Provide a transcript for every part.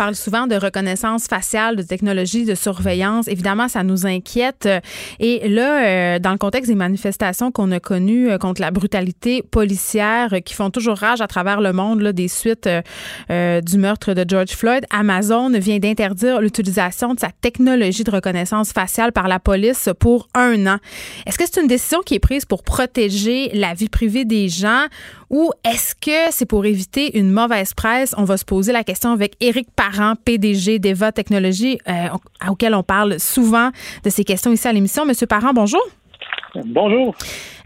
Tu parles souvent de reconnaissance faciale, de technologie de surveillance. Évidemment, ça nous inquiète. Et là, euh, dans le contexte des manifestations qu'on a connues euh, contre la brutalité policière euh, qui font toujours rage à travers le monde, des suites du meurtre de George Floyd, Amazon vient d'interdire l'utilisation de sa technologie de reconnaissance faciale par la police pour un an. Est-ce que c'est une décision qui est prise pour protéger la vie privée des gens ou est-ce que c'est pour éviter une mauvaise presse? On va se poser la question avec Éric Parent, PDG d'Eva Technologies, euh, auquel on parle souvent de ces questions ici à l'émission. Monsieur Parent, bonjour. Bonjour.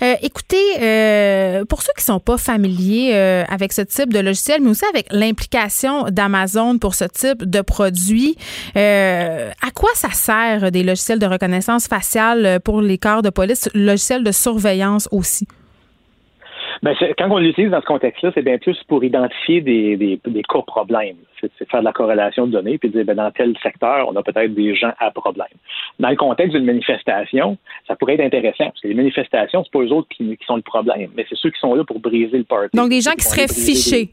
Euh, écoutez, euh, pour ceux qui sont pas familiers avec ce type de logiciel, mais aussi avec l'implication d'Amazon pour ce type de produit, à quoi ça sert des logiciels de reconnaissance faciale pour les corps de police, logiciels de surveillance aussi? Ben, quand on l'utilise dans ce contexte-là, c'est bien plus pour identifier des, des, des cas problèmes. C'est faire de la corrélation de données puis dire ben, dans tel secteur, on a peut-être des gens à problème. Dans le contexte d'une manifestation, ça pourrait être intéressant parce que les manifestations, c'est pas eux autres qui, qui, sont le problème, mais c'est ceux qui sont là pour briser le party. Donc des gens qui seraient fichés.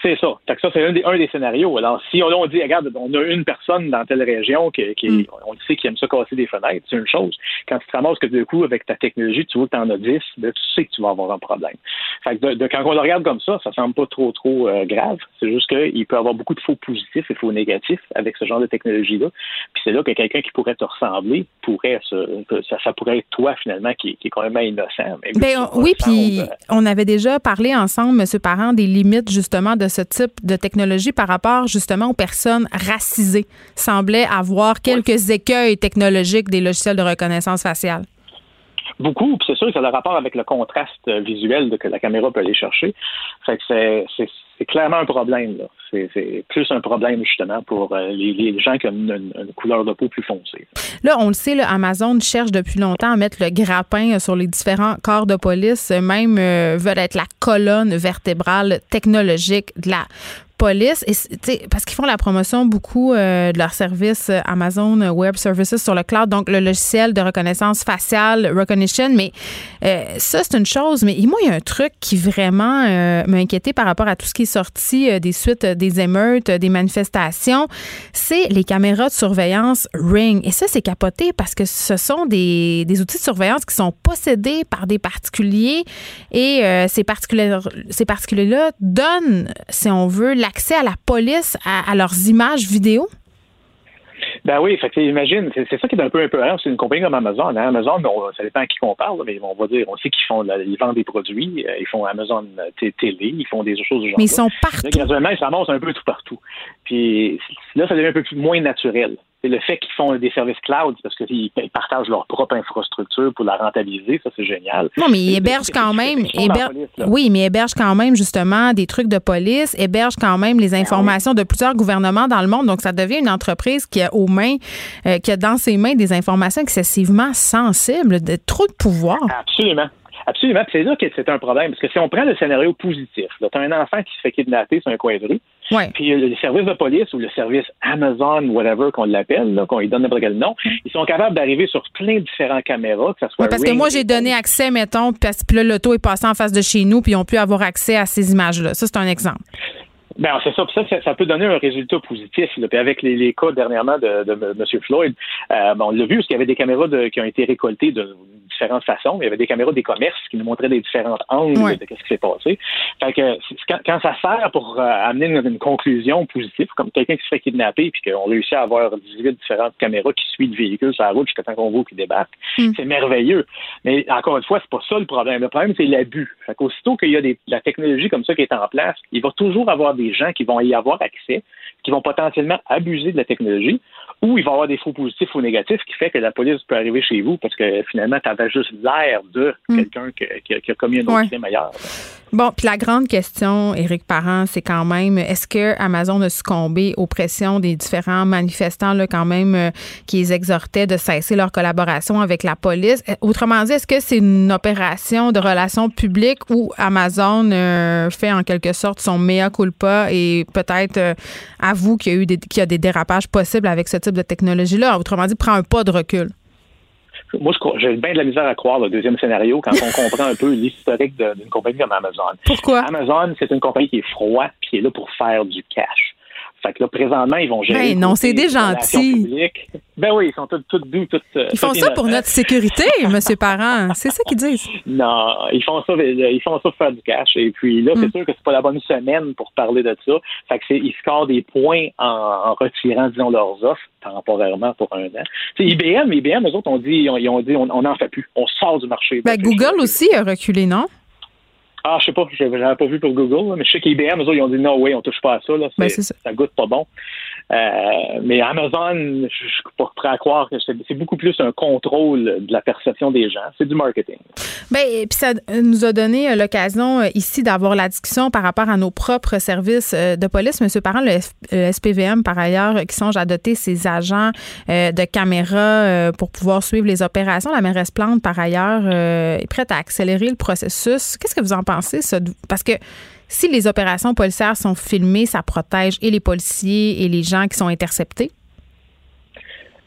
C'est ça. ça, c'est un des, un des scénarios. Alors, si on, on, dit, regarde, on a une personne dans telle région qui, qui mm. on sait qui aime ça casser des fenêtres, c'est une chose. Quand tu te ramasses que du coup, avec ta technologie, tu vois que tu en as 10, ben, tu sais que tu vas avoir un problème. Fait que de, quand on le regarde comme ça, ça semble pas trop, trop euh, grave. C'est juste qu'il peut y avoir beaucoup de faux positifs et faux négatifs avec ce genre de technologie-là. Puis c'est là que quelqu'un qui pourrait te ressembler pourrait se, ça, ça pourrait être toi, finalement, qui, qui est quand même innocent. Ben, oui, puis on avait déjà parlé ensemble, M. Parent, des limites, justement, de ce type de technologie par rapport justement aux personnes racisées semblait avoir quelques écueils technologiques des logiciels de reconnaissance faciale. Beaucoup, puis c'est sûr que ça a le rapport avec le contraste visuel que la caméra peut aller chercher. Fait que c'est clairement un problème. C'est plus un problème justement pour euh, les, gens qui ont une, couleur de peau plus foncée. Là, on le sait, là, Amazon cherche depuis longtemps à mettre le grappin sur les différents corps de police, même euh, veulent être la colonne vertébrale technologique de la police, et, parce qu'ils font la promotion beaucoup euh, de leur service euh, Amazon Web Services sur le cloud, donc le logiciel de reconnaissance faciale, recognition. Mais euh, ça, c'est une chose. Mais moi, il y a un truc qui vraiment m'a inquiété par rapport à tout ce qui est sorti des suites des émeutes, des manifestations. C'est les caméras de surveillance Ring. Et ça, c'est capoté parce que ce sont des, des, outils de surveillance qui sont possédés par des particuliers et ces particuliers-là ces particuliers donnent, si on veut, accès à la police à, leurs images vidéo? Ben oui, fait imagine, c'est ça qui est un peu un peu C'est une compagnie comme Amazon. Hein. Amazon, ça dépend à qui qu'on parle, mais on va dire, on sait qu'ils font, ils vendent des produits, euh, ils font Amazon télé, ils font des choses du genre. Mais ils sont partout. Là, graduellement, ils s'amassent un peu tout partout. Puis là, ça devient un peu plus, moins naturel c'est le fait qu'ils font des services cloud parce qu'ils partagent leur propre infrastructure pour la rentabiliser, ça c'est génial. Non, mais ils hébergent quand même, oui, mais ils hébergent quand même justement des trucs de police, hébergent quand même les ben informations de plusieurs gouvernements dans le monde. Donc ça devient une entreprise qui a aux mains, euh, qui a dans ses mains des informations excessivement sensibles, de trop de pouvoir. Absolument. Absolument. C'est là que c'est un problème. Parce que si on prend le scénario positif, tu as un enfant qui se fait kidnapper sur un coin de rue, puis le service de police ou le service Amazon, whatever qu'on l'appelle, qu'on lui donne n'importe quel nom, ils sont capables d'arriver sur plein de différentes caméras, que ça soit. parce que moi, j'ai donné accès, mettons, parce que l'auto est passé en face de chez nous, puis ils ont pu avoir accès à ces images-là. Ça, c'est un exemple. Ben, c'est ça. Ça, ça, peut donner un résultat positif. Puis avec les, les, cas dernièrement de, de, M. Floyd, euh, on l'a vu parce qu'il y avait des caméras de, qui ont été récoltées de différentes façons. Il y avait des caméras des commerces qui nous montraient des différents angles de ce qui s'est passé. Fait que quand, ça sert pour euh, amener une, conclusion positive, comme quelqu'un qui se fait kidnapper puis qu'on réussit à avoir 18 différentes caméras qui suivent le véhicule sur la route jusqu'à temps qu'on voit qu'il débarque, mm. c'est merveilleux. Mais encore une fois, c'est pas ça le problème. Le problème, c'est l'abus. Fait qu'aussitôt qu'il y a des, la technologie comme ça qui est en place, il va toujours avoir des des gens qui vont y avoir accès, qui vont potentiellement abuser de la technologie, ou il va y avoir des faux positifs ou négatifs qui fait que la police peut arriver chez vous parce que finalement, tu avais juste l'air de Hmm. quelqu'un qui, qui a commis un autre Ouais. crime ailleurs. Bon, puis la grande question, Éric Parent, c'est quand même, est-ce que Amazon a succombé aux pressions des différents manifestants, là, quand même, euh, qui les exhortaient de cesser leur collaboration avec la police? Euh, Autrement dit, est-ce que c'est une opération de relations publiques où Amazon euh, fait en quelque sorte son mea culpa et peut-être euh, avoue qu'il y a eu des, qu'il y a des dérapages possibles avec ce type de technologie-là? Autrement dit, prend un pas de recul. Moi, j'ai bien de la misère à croire le deuxième scénario quand on comprend un peu l'historique d'une compagnie comme Amazon. Pourquoi? Amazon, c'est une compagnie qui est froide puis qui est là pour faire du cash. Fait que là, présentement, ils vont gérer. Ben non, c'est des gentils. Ben oui, ils sont tous, tous doux, tous. euh, Ils font ça pour notre sécurité, Monsieur Parent. C'est ça qu'ils disent. Non, ils font ça, ils font ça pour faire du cash. Et puis là, Mm. c'est sûr que c'est pas la bonne semaine pour parler de ça. Fait que c'est, ils scorent des points en, en retirant, disons, leurs offres temporairement pour un an. Tu sais, IBM, IBM, eux autres ont dit, ils ont, ils ont dit, on n'en fait plus. On sort du marché. Ben, Google aussi a reculé, non? Ah, je sais pas, je n'avais pas vu pour Google, mais je sais qu'IBM, eux autres, ils ont dit non, oui, on touche pas à ça. Là, Ben, c'est ça. ça goûte pas bon. Euh, mais Amazon, je suis pas prêt à croire que c'est beaucoup plus un contrôle de la perception des gens. C'est du marketing. Ben, et puis ça nous a donné euh, l'occasion euh, ici d'avoir la discussion par rapport à nos propres services de police. Monsieur Parent, le, SPVM, par ailleurs, qui songe à doter ses agents de caméras pour pouvoir suivre les opérations. La mairesse Plante, par ailleurs, est prête à accélérer le processus. Qu'est-ce que vous en pensez, ça? Parce que si les opérations policières sont filmées, ça protège et les policiers et les gens qui sont interceptés?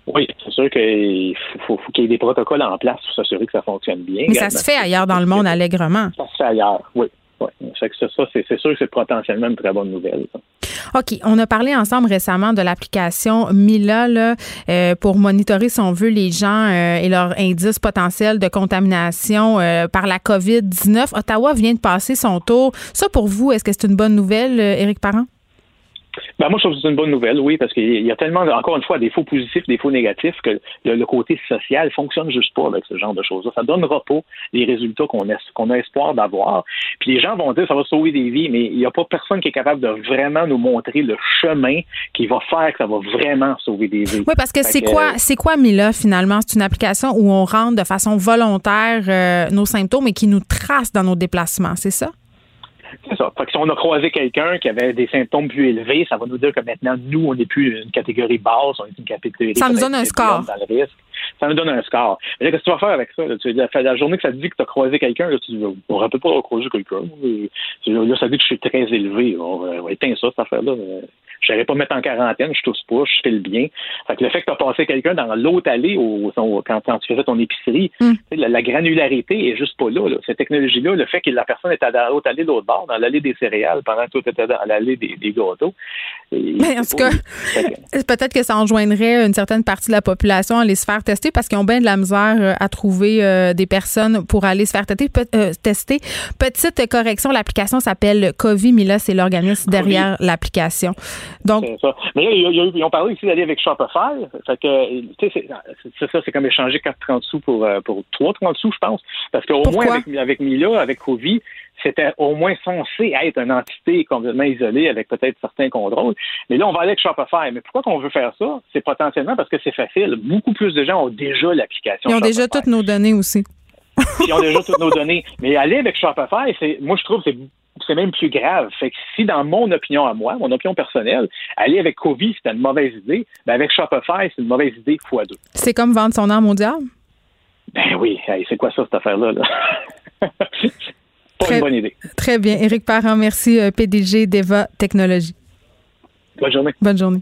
Oui, c'est sûr qu'il faut, faut qu'il y ait des protocoles en place pour s'assurer que ça fonctionne bien. Mais ça se fait ailleurs dans le monde allègrement. Ça se fait ailleurs, oui. oui. Ça, ça, c'est c'est sûr que c'est potentiellement une très bonne nouvelle. ça. OK. On a parlé ensemble récemment de l'application Mila euh, pour monitorer, si on veut, les gens euh, et leurs indices potentiels de contamination euh, par la COVID-19. Ottawa vient de passer son tour. Ça, pour vous, est-ce que c'est une bonne nouvelle, Éric Parent? Ben, moi, je trouve que c'est une bonne nouvelle, oui, parce qu'il y a tellement, encore une fois, des faux positifs, des faux négatifs, que le, le côté social fonctionne juste pas avec ce genre de choses-là. Ça donnera pas les résultats qu'on a, qu'on a espoir d'avoir. Puis les gens vont dire ça va sauver des vies, mais il n'y a pas personne qui est capable de vraiment nous montrer le chemin qui va faire que ça va vraiment sauver des vies. Oui, parce que c'est quoi, c'est quoi Mila finalement? C'est une application où on rentre de façon volontaire euh, nos symptômes et qui nous trace dans nos déplacements, c'est ça? C'est ça. Fait que si on a croisé quelqu'un qui avait des symptômes plus élevés, ça va nous dire que maintenant, nous, on n'est plus une catégorie basse, on est une catégorie. Ça nous donne un score. Dans le risque. Ça nous donne un score. Mais là, qu'est-ce que tu vas faire avec ça? Là? Tu, la, la journée que ça te dit que tu as croisé quelqu'un, tu dis, on ne rappelle pas croisé quelqu'un. Là, ça dit que je suis très élevé. On va, on va éteindre ça, cette affaire-là. Je n'irais pas me mettre en quarantaine, je tousse pas, je fais le bien. Fait que le fait que tu as passé quelqu'un dans l'autre allée au, au- quand, quand tu faisais ton épicerie, Mm. la, la granularité est juste pas là, là. Cette technologie-là, le fait que la personne était dans l'autre allée de l'autre bord, dans l'allée des céréales, pendant que toi, tu étais dans l'allée des, des gâteaux. et- Mais en tout cas, Peut-être que ça enjoindrait une certaine partie de la population à aller se faire tester parce qu'ils ont bien de la misère euh, à trouver euh, des personnes pour aller se faire. Pe- euh, tester. Petite correction, l'application s'appelle Covi, mais là, c'est l'organisme derrière l'application. Donc, ça. Mais là, ils ont parlé aussi d'aller avec Shopify. Fait que, tu sais, c'est- ça, c'est comme échanger 4,30 sous pour, euh, pour 3,30 sous, je pense. Parce qu'au moins, avec, avec Mila, avec Covi, c'était au moins censé être une entité complètement isolée avec peut-être certains contrôles. Mais là, on va aller avec Shopify. Mais pourquoi qu'on veut faire ça? C'est potentiellement parce que c'est facile. Beaucoup plus de gens ont déjà l'application ils ont déjà toutes nos données aussi. Ils ont déjà toutes nos données. Mais aller avec Shopify, moi, je trouve que c'est c'est même plus grave. Fait que si, dans mon opinion à moi, mon opinion personnelle, aller avec Covid, c'était une mauvaise idée, ben avec Shopify, c'est une mauvaise idée fois deux. C'est comme vendre son âme au diable? Ben oui, hey, c'est quoi ça, cette affaire-là? Là? Pas Très- une bonne idée. Très bien. Éric Parent, merci, euh, PDG d'Eva Technologies. Bonne journée. Bonne journée.